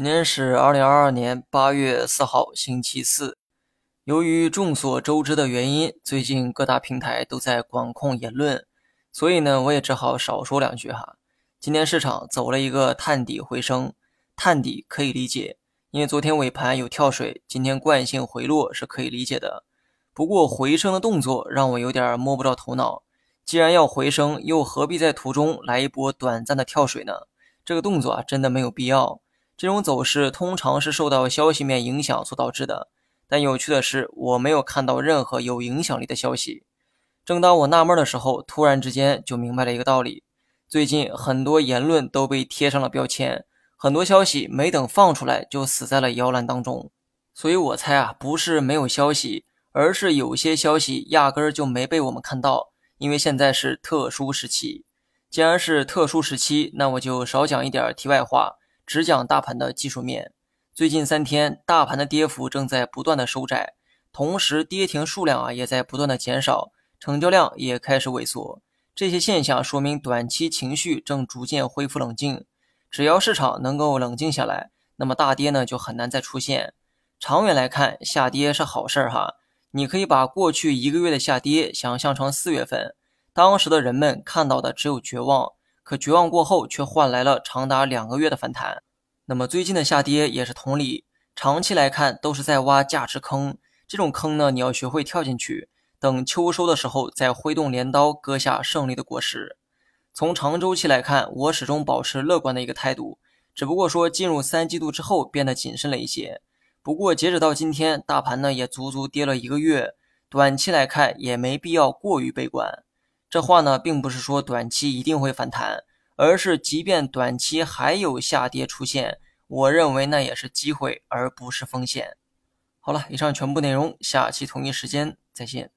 今天是二零二二年八月四号，星期四。由于众所周知的原因，最近各大平台都在管控言论，所以呢，我也只好少说两句哈。今天市场走了一个探底回升，探底可以理解，因为昨天尾盘有跳水，今天惯性回落是可以理解的。不过回升的动作让我有点摸不着头脑。既然要回升，又何必在途中来一波短暂的跳水呢？这个动作啊，真的没有必要。这种走势通常是受到消息面影响所导致的，但有趣的是，我没有看到任何有影响力的消息。正当我纳闷的时候，突然之间就明白了一个道理：最近很多言论都被贴上了标签，很多消息没等放出来就死在了摇篮当中。所以我猜啊，不是没有消息，而是有些消息压根儿就没被我们看到，因为现在是特殊时期。既然是特殊时期，那我就少讲一点题外话。只讲大盘的技术面，最近三天大盘的跌幅正在不断的收窄，同时跌停数量啊也在不断的减少，成交量也开始萎缩。这些现象说明短期情绪正逐渐恢复冷静。只要市场能够冷静下来，那么大跌呢就很难再出现。长远来看，下跌是好事儿哈。你可以把过去一个月的下跌想象成四月份，当时的人们看到的只有绝望。可绝望过后，却换来了长达两个月的反弹。那么最近的下跌也是同理，长期来看都是在挖价值坑。这种坑呢，你要学会跳进去，等秋收的时候再挥动镰刀割下胜利的果实。从长周期来看，我始终保持乐观的一个态度，只不过说进入三季度之后变得谨慎了一些。不过截止到今天，大盘呢也足足跌了一个月，短期来看也没必要过于悲观。这话呢，并不是说短期一定会反弹，而是即便短期还有下跌出现，我认为那也是机会，而不是风险。好了，以上全部内容，下期同一时间再见。